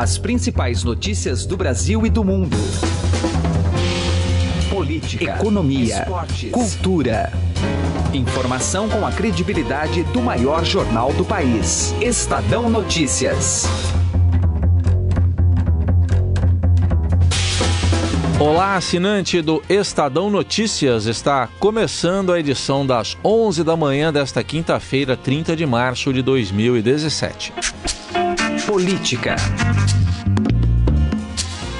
As principais notícias do Brasil e do mundo. Política, economia, esportes, cultura. Informação com a credibilidade do maior jornal do país. Estadão Notícias. Olá, assinante do Estadão Notícias. Está começando a edição das 11 da manhã desta quinta-feira, 30 de março de 2017. Política.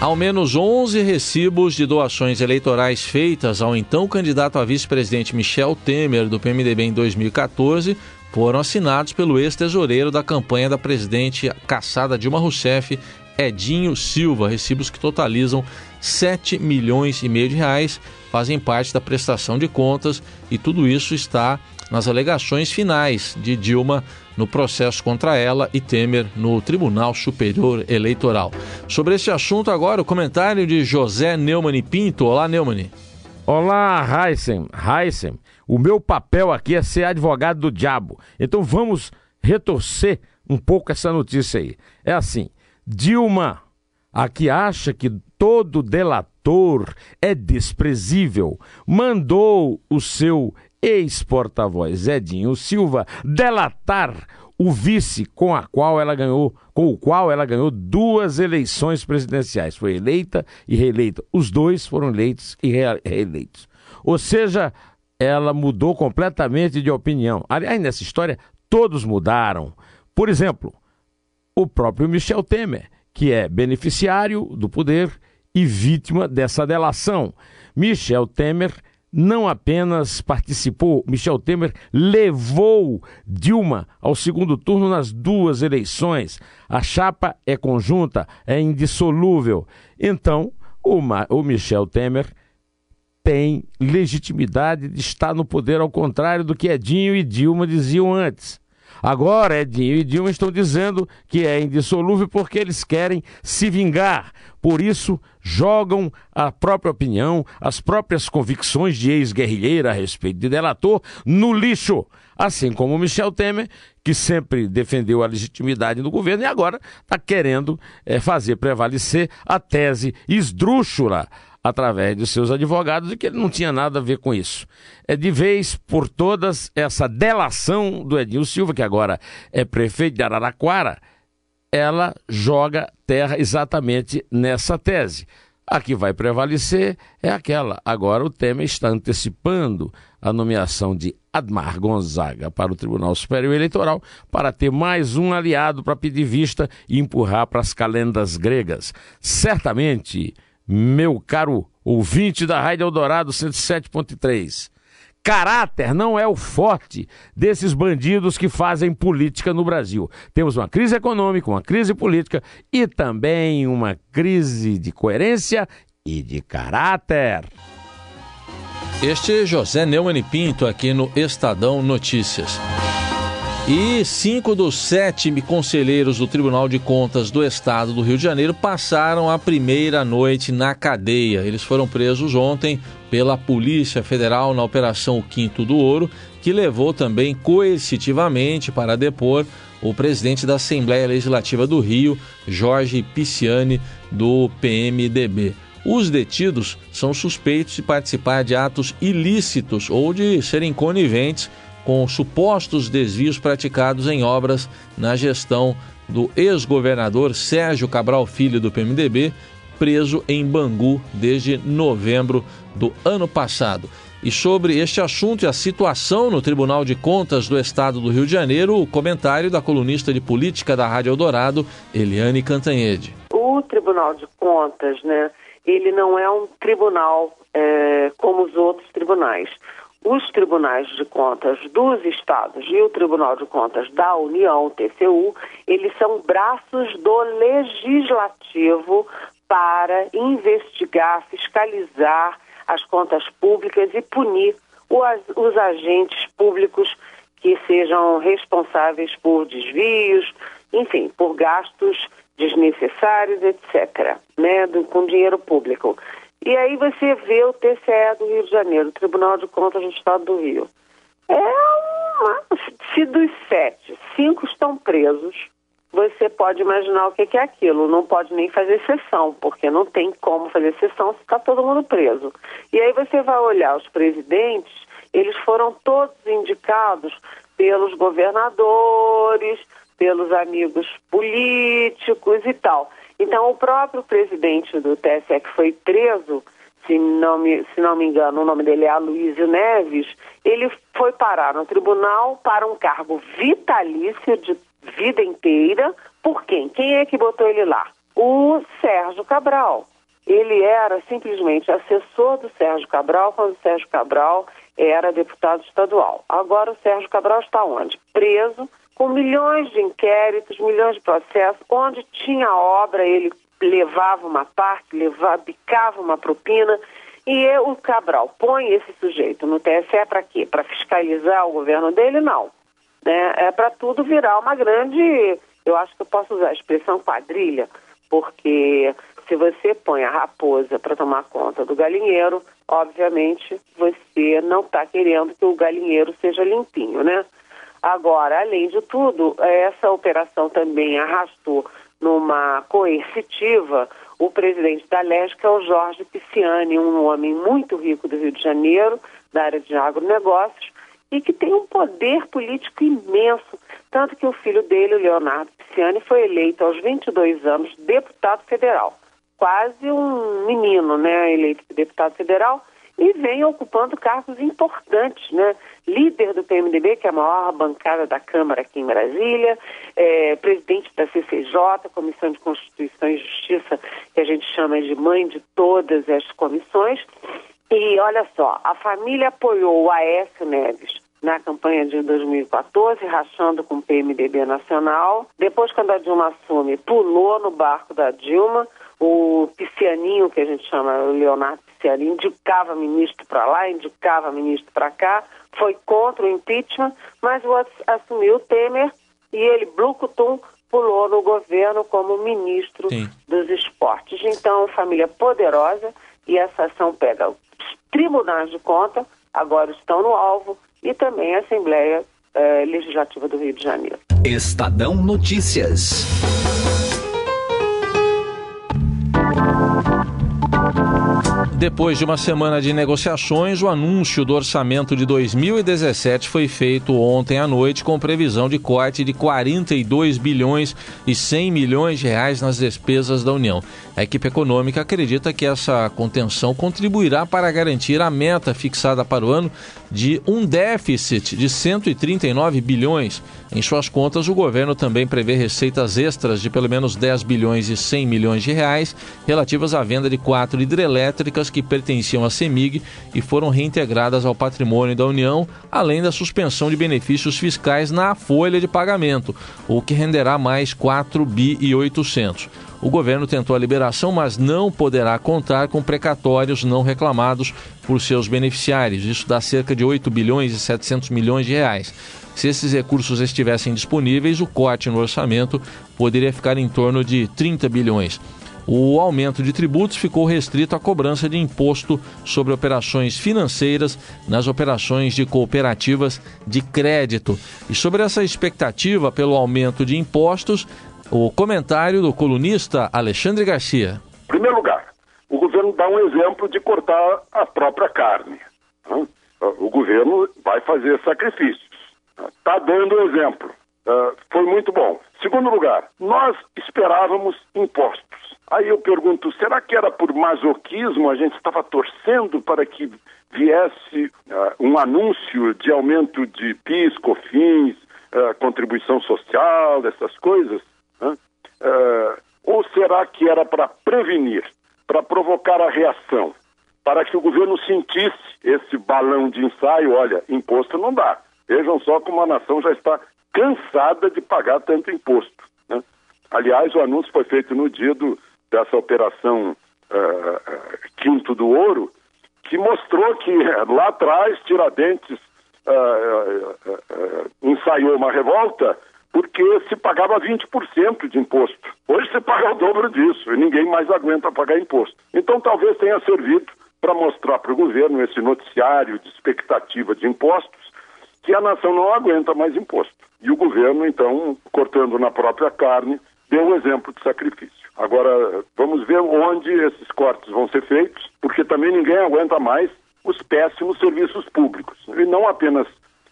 Ao menos 11 recibos de doações eleitorais feitas ao então candidato a vice-presidente Michel Temer, do PMDB, em 2014, foram assinados pelo ex-tesoureiro da campanha da presidente caçada Dilma Rousseff, Edinho Silva, recibos que totalizam 7 milhões e meio de reais, fazem parte da prestação de contas e tudo isso está nas alegações finais de Dilma no processo contra ela e Temer no Tribunal Superior Eleitoral. Sobre esse assunto agora o comentário de José Neumann Pinto. Olá, Neumann. Olá, Heisen. Heisen, o meu papel aqui é ser advogado do diabo. Então vamos retorcer um pouco essa notícia aí. É assim, Dilma, a que acha que todo delator é desprezível, mandou o seu ex-porta-voz Edinho Silva delatar o vice com a qual ela ganhou, com o qual ela ganhou duas eleições presidenciais. Foi eleita e reeleita. Os dois foram eleitos e reeleitos. Ou seja, ela mudou completamente de opinião. Aliás, nessa história, todos mudaram. Por exemplo, o próprio Michel Temer, que é beneficiário do poder e vítima dessa delação. Michel Temer não apenas participou, Michel Temer levou Dilma ao segundo turno nas duas eleições. A chapa é conjunta, é indissolúvel. Então, o, o Michel Temer tem legitimidade de estar no poder, ao contrário do que Edinho e Dilma diziam antes. Agora, Edinho e Dilma estão dizendo que é indissolúvel porque eles querem se vingar. Por isso, jogam a própria opinião, as próprias convicções de ex-guerrilheira a respeito de delator no lixo. Assim como Michel Temer, que sempre defendeu a legitimidade do governo e agora está querendo é, fazer prevalecer a tese esdrúxula através de seus advogados e que ele não tinha nada a ver com isso. É de vez por todas essa delação do Edinho Silva, que agora é prefeito de Araraquara, ela joga terra exatamente nessa tese. A que vai prevalecer é aquela. Agora o Temer está antecipando a nomeação de Admar Gonzaga para o Tribunal Superior Eleitoral para ter mais um aliado para pedir vista e empurrar para as calendas gregas. Certamente meu caro ouvinte da Rádio Eldorado 107.3. Caráter não é o forte desses bandidos que fazem política no Brasil. Temos uma crise econômica, uma crise política e também uma crise de coerência e de caráter. Este é José Neumann Pinto aqui no Estadão Notícias. E cinco dos sete conselheiros do Tribunal de Contas do Estado do Rio de Janeiro passaram a primeira noite na cadeia. Eles foram presos ontem pela Polícia Federal na Operação Quinto do Ouro, que levou também coercitivamente para depor o presidente da Assembleia Legislativa do Rio, Jorge Pisciani, do PMDB. Os detidos são suspeitos de participar de atos ilícitos ou de serem coniventes com supostos desvios praticados em obras na gestão do ex-governador Sérgio Cabral Filho do PMDB, preso em Bangu desde novembro do ano passado. E sobre este assunto e a situação no Tribunal de Contas do Estado do Rio de Janeiro, o comentário da colunista de política da Rádio Eldorado, Eliane Cantanhede. O Tribunal de Contas, né, ele não é um tribunal é, como os outros tribunais os tribunais de contas dos estados e o Tribunal de Contas da União, TCU, eles são braços do legislativo para investigar, fiscalizar as contas públicas e punir os, os agentes públicos que sejam responsáveis por desvios, enfim, por gastos desnecessários, etc., né, com dinheiro público. E aí você vê o TCE do Rio de Janeiro, Tribunal de Contas do Estado do Rio. É uma. Se dos sete, cinco estão presos, você pode imaginar o que é aquilo. Não pode nem fazer sessão, porque não tem como fazer sessão se está todo mundo preso. E aí você vai olhar os presidentes, eles foram todos indicados pelos governadores, pelos amigos políticos e tal. Então, o próprio presidente do TSE que foi preso, se não me, se não me engano, o nome dele é Aloysio Neves, ele foi parar no tribunal para um cargo vitalício de vida inteira. Por quem? Quem é que botou ele lá? O Sérgio Cabral. Ele era simplesmente assessor do Sérgio Cabral quando o Sérgio Cabral era deputado estadual. Agora o Sérgio Cabral está onde? Preso, com milhões de inquéritos, milhões de processos, onde tinha obra, ele levava uma parte, levava, bicava uma propina. E o Cabral põe esse sujeito no TSE para quê? Para fiscalizar o governo dele? Não. Né? É para tudo virar uma grande, eu acho que eu posso usar a expressão quadrilha, porque se você põe a raposa para tomar conta do galinheiro, obviamente você não está querendo que o galinheiro seja limpinho, né? Agora, além de tudo, essa operação também arrastou numa coercitiva. O presidente da LESC, é o Jorge Pisciani, um homem muito rico do Rio de Janeiro, da área de agronegócios, e que tem um poder político imenso, tanto que o filho dele, o Leonardo Pisciani, foi eleito aos 22 anos deputado federal. Quase um menino, né, eleito deputado federal, e vem ocupando cargos importantes, né? Líder do PMDB, que é a maior bancada da Câmara aqui em Brasília, é, presidente da CCJ, Comissão de Constituição e Justiça, que a gente chama de mãe de todas as comissões. E olha só, a família apoiou o Aécio Neves na campanha de 2014, rachando com o PMDB nacional. Depois, quando a Dilma assume, pulou no barco da Dilma o Piscianinho, que a gente chama Leonardo Piscianinho, indicava ministro para lá, indicava ministro para cá, foi contra o impeachment, mas o assumiu o Temer e ele, Blucutum, pulou no governo como ministro Sim. dos esportes. Então, família poderosa e essa ação pega os tribunais de conta, agora estão no alvo, e também a Assembleia eh, Legislativa do Rio de Janeiro. Estadão Notícias. Depois de uma semana de negociações, o anúncio do orçamento de 2017 foi feito ontem à noite com previsão de corte de 42 bilhões e 100 milhões de reais nas despesas da União. A equipe econômica acredita que essa contenção contribuirá para garantir a meta fixada para o ano de um déficit de 139 bilhões. Em suas contas, o governo também prevê receitas extras de pelo menos 10 bilhões e 100 milhões de reais relativas à venda de quatro hidrelétricas que pertenciam à CEMIG e foram reintegradas ao patrimônio da União, além da suspensão de benefícios fiscais na folha de pagamento, o que renderá mais 4 bi e 800. O governo tentou a liberação, mas não poderá contar com precatórios não reclamados por seus beneficiários. Isso dá cerca de 8 bilhões e 700 milhões de reais. Se esses recursos estivessem disponíveis, o corte no orçamento poderia ficar em torno de 30 bilhões. O aumento de tributos ficou restrito à cobrança de imposto sobre operações financeiras nas operações de cooperativas de crédito. E sobre essa expectativa pelo aumento de impostos, o comentário do colunista Alexandre Garcia. Em primeiro lugar, o governo dá um exemplo de cortar a própria carne. Né? O governo vai fazer sacrifícios. Está dando exemplo. Uh, foi muito bom. Segundo lugar, nós esperávamos impostos. Aí eu pergunto, será que era por masoquismo? A gente estava torcendo para que viesse uh, um anúncio de aumento de PIS, COFINS, uh, contribuição social, essas coisas? Né? Ou será que era para prevenir, para provocar a reação, para que o governo sentisse esse balão de ensaio? Olha, imposto não dá. Vejam só como a nação já está cansada de pagar tanto imposto. Né? Aliás, o anúncio foi feito no dia do, dessa operação uh, Quinto do Ouro, que mostrou que lá atrás Tiradentes uh, ensaiou uma revolta porque se pagava 20% de imposto. Hoje se paga o dobro disso e ninguém mais aguenta pagar imposto. Então talvez tenha servido para mostrar para o governo esse noticiário de expectativa de impostos que a nação não aguenta mais imposto. E o governo, então, cortando na própria carne, deu o exemplo de sacrifício. Agora, vamos ver onde esses cortes vão ser feitos, porque também ninguém aguenta mais os péssimos serviços públicos. E não apenas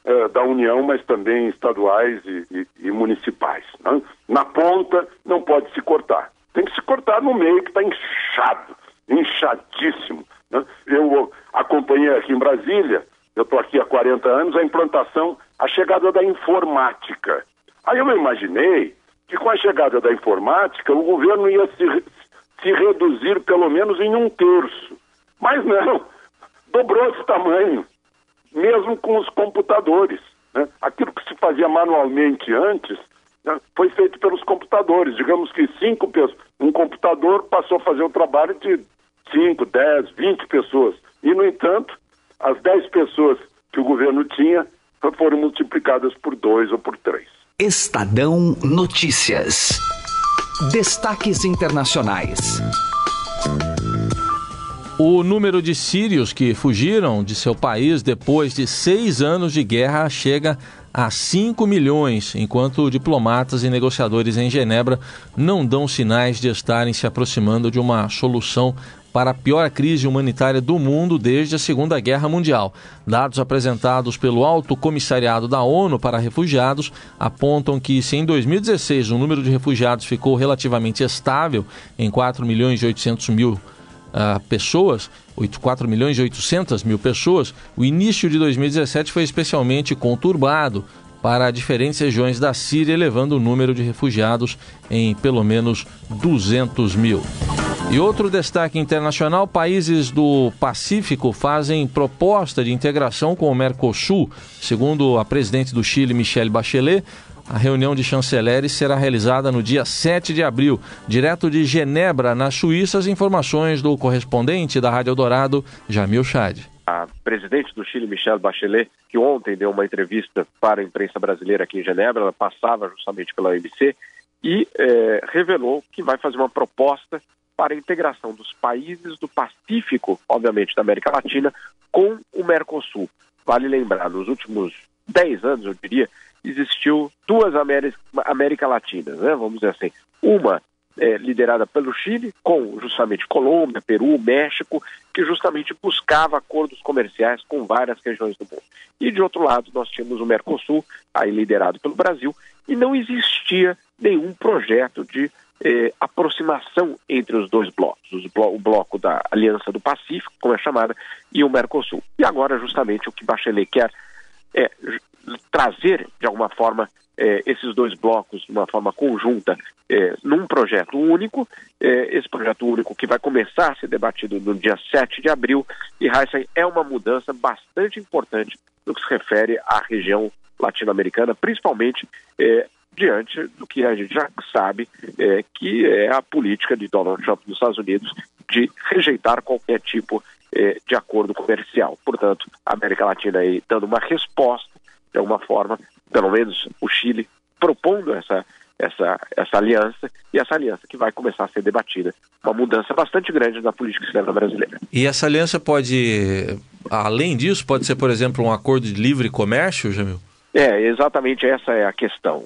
eh, da União, mas também estaduais e, e, e municipais. Né? Na ponta, não pode se cortar. Tem que se cortar no meio, que está inchado, inchadíssimo. Né? Eu acompanhei aqui em Brasília, eu estou aqui há 40 anos, a implantação, a chegada da informática. Aí eu imaginei que com a chegada da informática o governo ia se, se reduzir pelo menos em um terço. Mas não, dobrou esse tamanho, mesmo com os computadores. Né? Aquilo que se fazia manualmente antes né, foi feito pelos computadores. Digamos que cinco pessoas, um computador passou a fazer o trabalho de 5, 10, 20 pessoas. E, no entanto, as 10 pessoas que o governo tinha foram multiplicadas por dois ou por três. Estadão Notícias. Destaques internacionais. O número de sírios que fugiram de seu país depois de seis anos de guerra chega a 5 milhões, enquanto diplomatas e negociadores em Genebra não dão sinais de estarem se aproximando de uma solução para a pior crise humanitária do mundo desde a Segunda Guerra Mundial. Dados apresentados pelo Alto Comissariado da ONU para Refugiados apontam que, se em 2016 o número de refugiados ficou relativamente estável em 4 milhões e 800 mil pessoas, 4 milhões e 800 mil pessoas, o início de 2017 foi especialmente conturbado para diferentes regiões da Síria, elevando o número de refugiados em pelo menos 200 mil. E outro destaque internacional: países do Pacífico fazem proposta de integração com o Mercosul. Segundo a presidente do Chile, Michelle Bachelet, a reunião de chanceleres será realizada no dia 7 de abril, direto de Genebra, na Suíça. As informações do correspondente da Rádio Eldorado, Jamil Chad. A presidente do Chile, Michelle Bachelet, que ontem deu uma entrevista para a imprensa brasileira aqui em Genebra, ela passava justamente pela OMC e é, revelou que vai fazer uma proposta para a integração dos países do Pacífico, obviamente da América Latina, com o Mercosul. Vale lembrar, nos últimos 10 anos, eu diria, existiu duas América, América Latinas, né? vamos dizer assim. Uma é, liderada pelo Chile, com justamente Colômbia, Peru, México, que justamente buscava acordos comerciais com várias regiões do mundo. E de outro lado, nós tínhamos o Mercosul, aí liderado pelo Brasil, e não existia nenhum projeto de eh, aproximação entre os dois blocos, o bloco da Aliança do Pacífico, como é chamada, e o Mercosul. E agora, justamente, o que Bachelet quer é trazer, de alguma forma, eh, esses dois blocos de uma forma conjunta eh, num projeto único, eh, esse projeto único que vai começar a ser debatido no dia 7 de abril, e Heisen é uma mudança bastante importante no que se refere à região latino-americana, principalmente diante do que a gente já sabe que é a política de Donald Trump nos Estados Unidos de rejeitar qualquer tipo de acordo comercial. Portanto, a América Latina aí dando uma resposta de alguma forma, pelo menos o Chile, propondo essa, essa, essa aliança, e essa aliança que vai começar a ser debatida. Uma mudança bastante grande na política externa brasileira. E essa aliança pode, além disso, pode ser, por exemplo, um acordo de livre comércio, Jamil? É, exatamente essa é a questão.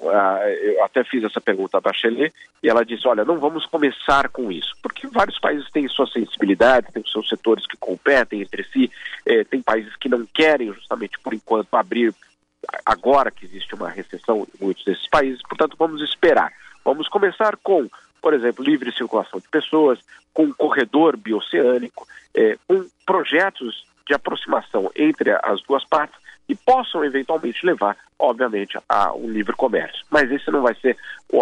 Eu até fiz essa pergunta à Bachelet e ela disse, olha, não vamos começar com isso, porque vários países têm suas sensibilidades, têm seus setores que competem entre si, é, tem países que não querem justamente, por enquanto, abrir agora que existe uma recessão em muitos desses países, portanto, vamos esperar. Vamos começar com, por exemplo, livre circulação de pessoas, com um corredor bioceânico, é, com projetos de aproximação entre as duas partes e possam eventualmente levar, obviamente, a um livre comércio. Mas esse não vai ser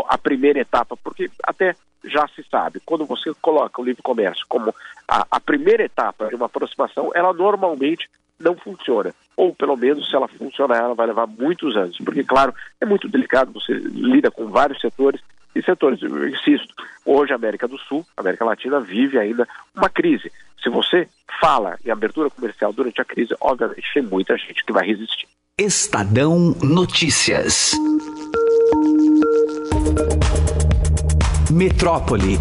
a primeira etapa, porque até já se sabe, quando você coloca o livre comércio como a, a primeira etapa de uma aproximação, ela normalmente não funciona. Ou pelo menos, se ela funcionar, ela vai levar muitos anos. Porque, claro, é muito delicado, você lida com vários setores e setores, eu insisto, hoje a América do Sul, a América Latina vive ainda uma crise. Se você fala em abertura comercial durante a crise, obviamente tem muita gente que vai resistir. Estadão Notícias. Metrópole.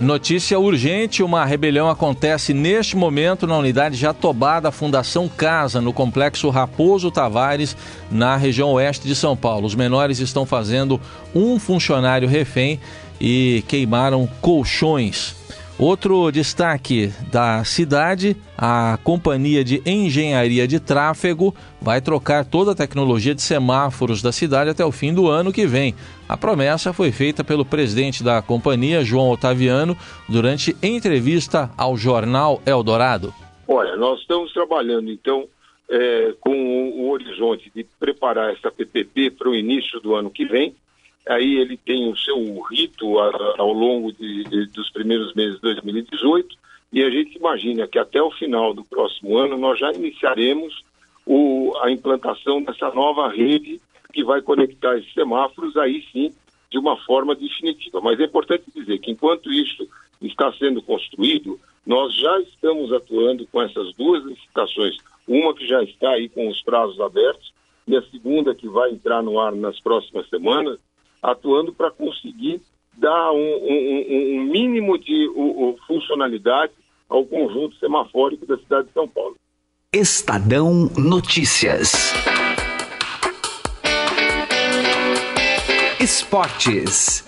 Notícia urgente: uma rebelião acontece neste momento na unidade Jatobá da Fundação Casa, no complexo Raposo Tavares, na região oeste de São Paulo. Os menores estão fazendo um funcionário refém e queimaram colchões. Outro destaque da cidade: a Companhia de Engenharia de Tráfego vai trocar toda a tecnologia de semáforos da cidade até o fim do ano que vem. A promessa foi feita pelo presidente da companhia, João Otaviano, durante entrevista ao jornal Eldorado. Olha, nós estamos trabalhando então é, com o horizonte de preparar essa PPP para o início do ano que vem aí ele tem o seu rito ao longo de, de, dos primeiros meses de 2018 e a gente imagina que até o final do próximo ano nós já iniciaremos o, a implantação dessa nova rede que vai conectar esses semáforos aí sim de uma forma definitiva. Mas é importante dizer que enquanto isso está sendo construído, nós já estamos atuando com essas duas licitações, uma que já está aí com os prazos abertos e a segunda que vai entrar no ar nas próximas semanas, atuando para conseguir dar um, um, um mínimo de funcionalidade ao conjunto semafórico da cidade de São Paulo. Estadão Notícias. Esportes.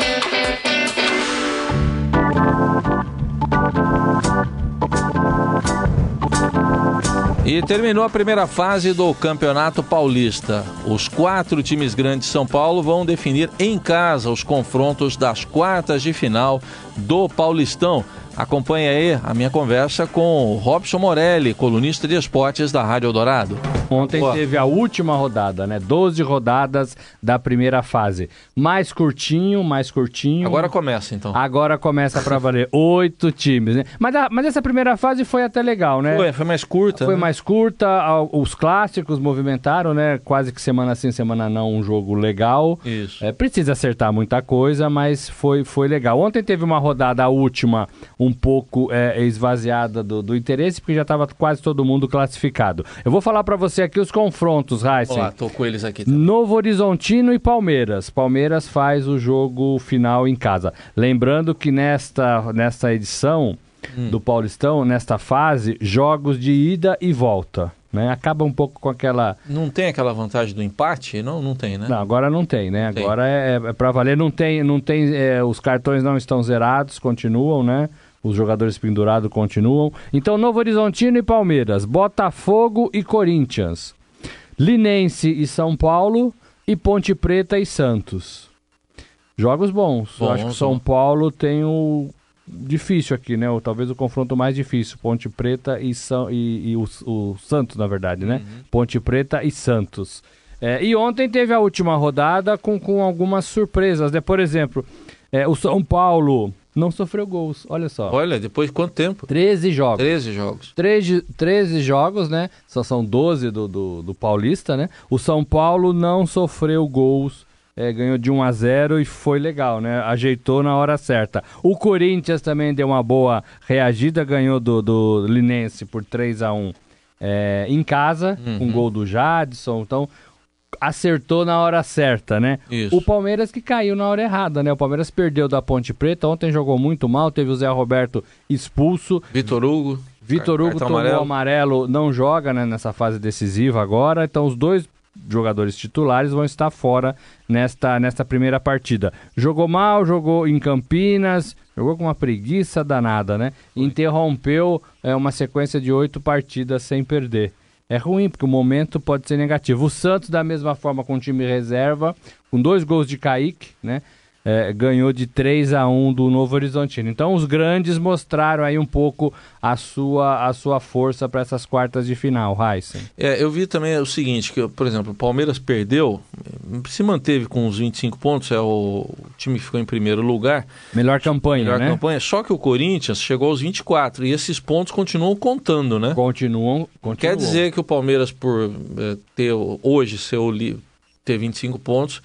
E terminou a primeira fase do Campeonato Paulista. Os quatro times grandes de São Paulo vão definir em casa os confrontos das quartas de final do Paulistão. Acompanhe aí a minha conversa com o Robson Morelli, colunista de esportes da Rádio Eldorado. Ontem Boa. teve a última rodada, né? 12 rodadas da primeira fase. Mais curtinho, mais curtinho. Agora começa, então. Agora começa para valer. Oito times, né? Mas, a, mas essa primeira fase foi até legal, né? Foi, foi mais curta. Foi né? mais curta. Os clássicos movimentaram, né? Quase que semana sim, semana não, um jogo legal. Isso. É, precisa acertar muita coisa, mas foi, foi legal. Ontem teve uma rodada, a última, um pouco é, esvaziada do, do interesse, porque já estava quase todo mundo classificado. Eu vou falar para você aqui os confrontos, Heisen. Olá, tô com eles aqui. Também. Novo Horizontino e Palmeiras. Palmeiras faz o jogo final em casa. Lembrando que nesta, nesta edição hum. do Paulistão, nesta fase, jogos de ida e volta. Né? Acaba um pouco com aquela. Não tem aquela vantagem do empate? Não, não tem, né? Não, agora não tem, né? Não agora tem. é, é para valer. Não tem, não tem. É, os cartões não estão zerados, continuam, né? Os jogadores pendurados continuam. Então, Novo Horizontino e Palmeiras, Botafogo e Corinthians, Linense e São Paulo e Ponte Preta e Santos. Jogos bons. Eu acho que São Paulo tem o difícil aqui, né? Ou talvez o confronto mais difícil. Ponte Preta e, São, e, e o, o, Santos, na verdade, né? Uhum. Ponte Preta e Santos. É, e ontem teve a última rodada com, com algumas surpresas, né? Por exemplo, é, o São Paulo não sofreu gols. Olha só. Olha, depois de quanto tempo? 13 jogos. 13 jogos. 13, 13 jogos, né? Só são 12 do, do, do Paulista, né? O São Paulo não sofreu gols. É, ganhou de 1 a 0 e foi legal, né? Ajeitou na hora certa. O Corinthians também deu uma boa reagida, ganhou do, do Linense por 3 a 1 é, em casa, uhum. com gol do Jadson. Então, acertou na hora certa, né? Isso. O Palmeiras que caiu na hora errada, né? O Palmeiras perdeu da Ponte Preta, ontem jogou muito mal, teve o Zé Roberto expulso. Vitor Hugo. Vitor Hugo tomou amarelo. amarelo, não joga né, nessa fase decisiva agora, então os dois jogadores titulares vão estar fora nesta, nesta primeira partida. Jogou mal, jogou em Campinas, jogou com uma preguiça danada, né? Interrompeu é, uma sequência de oito partidas sem perder é ruim, porque o momento pode ser negativo. O Santos, da mesma forma, com o time reserva, com dois gols de Kaique, né? É, ganhou de 3 a 1 do Novo Horizontino. Então os grandes mostraram aí um pouco a sua, a sua força para essas quartas de final, Heisen. É, eu vi também o seguinte, que por exemplo, o Palmeiras perdeu, se manteve com os 25 pontos, é o, time que ficou em primeiro lugar. Melhor campanha, melhor né? campanha, só que o Corinthians chegou aos 24 e esses pontos continuam contando, né? Continuam, continuam. Quer dizer que o Palmeiras por é, ter hoje seu ter 25 pontos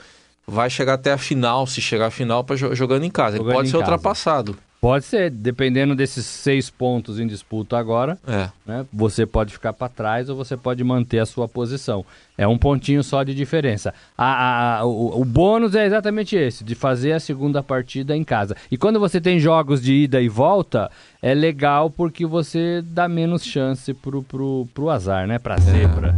vai chegar até a final, se chegar à final, pra, jogando em casa. Jogando Ele pode ser casa. ultrapassado. Pode ser, dependendo desses seis pontos em disputa agora, É. né, você pode ficar para trás ou você pode manter a sua posição. É um pontinho só de diferença. A- a- a- o, o bônus é exatamente esse, de fazer a segunda partida em casa. E quando você tem jogos de ida e volta, é legal porque você dá menos chance pro, pro, pro azar, né? Pra zebra.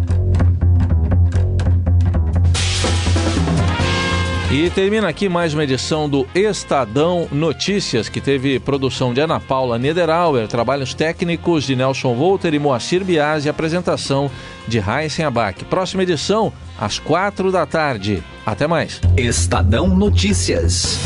E termina aqui mais uma edição do Estadão Notícias, que teve produção de Ana Paula Niederauer, trabalhos técnicos de Nelson Volter e Moacir Biasi e apresentação de Raíssen Abac. Próxima edição, às quatro da tarde. Até mais. Estadão Notícias.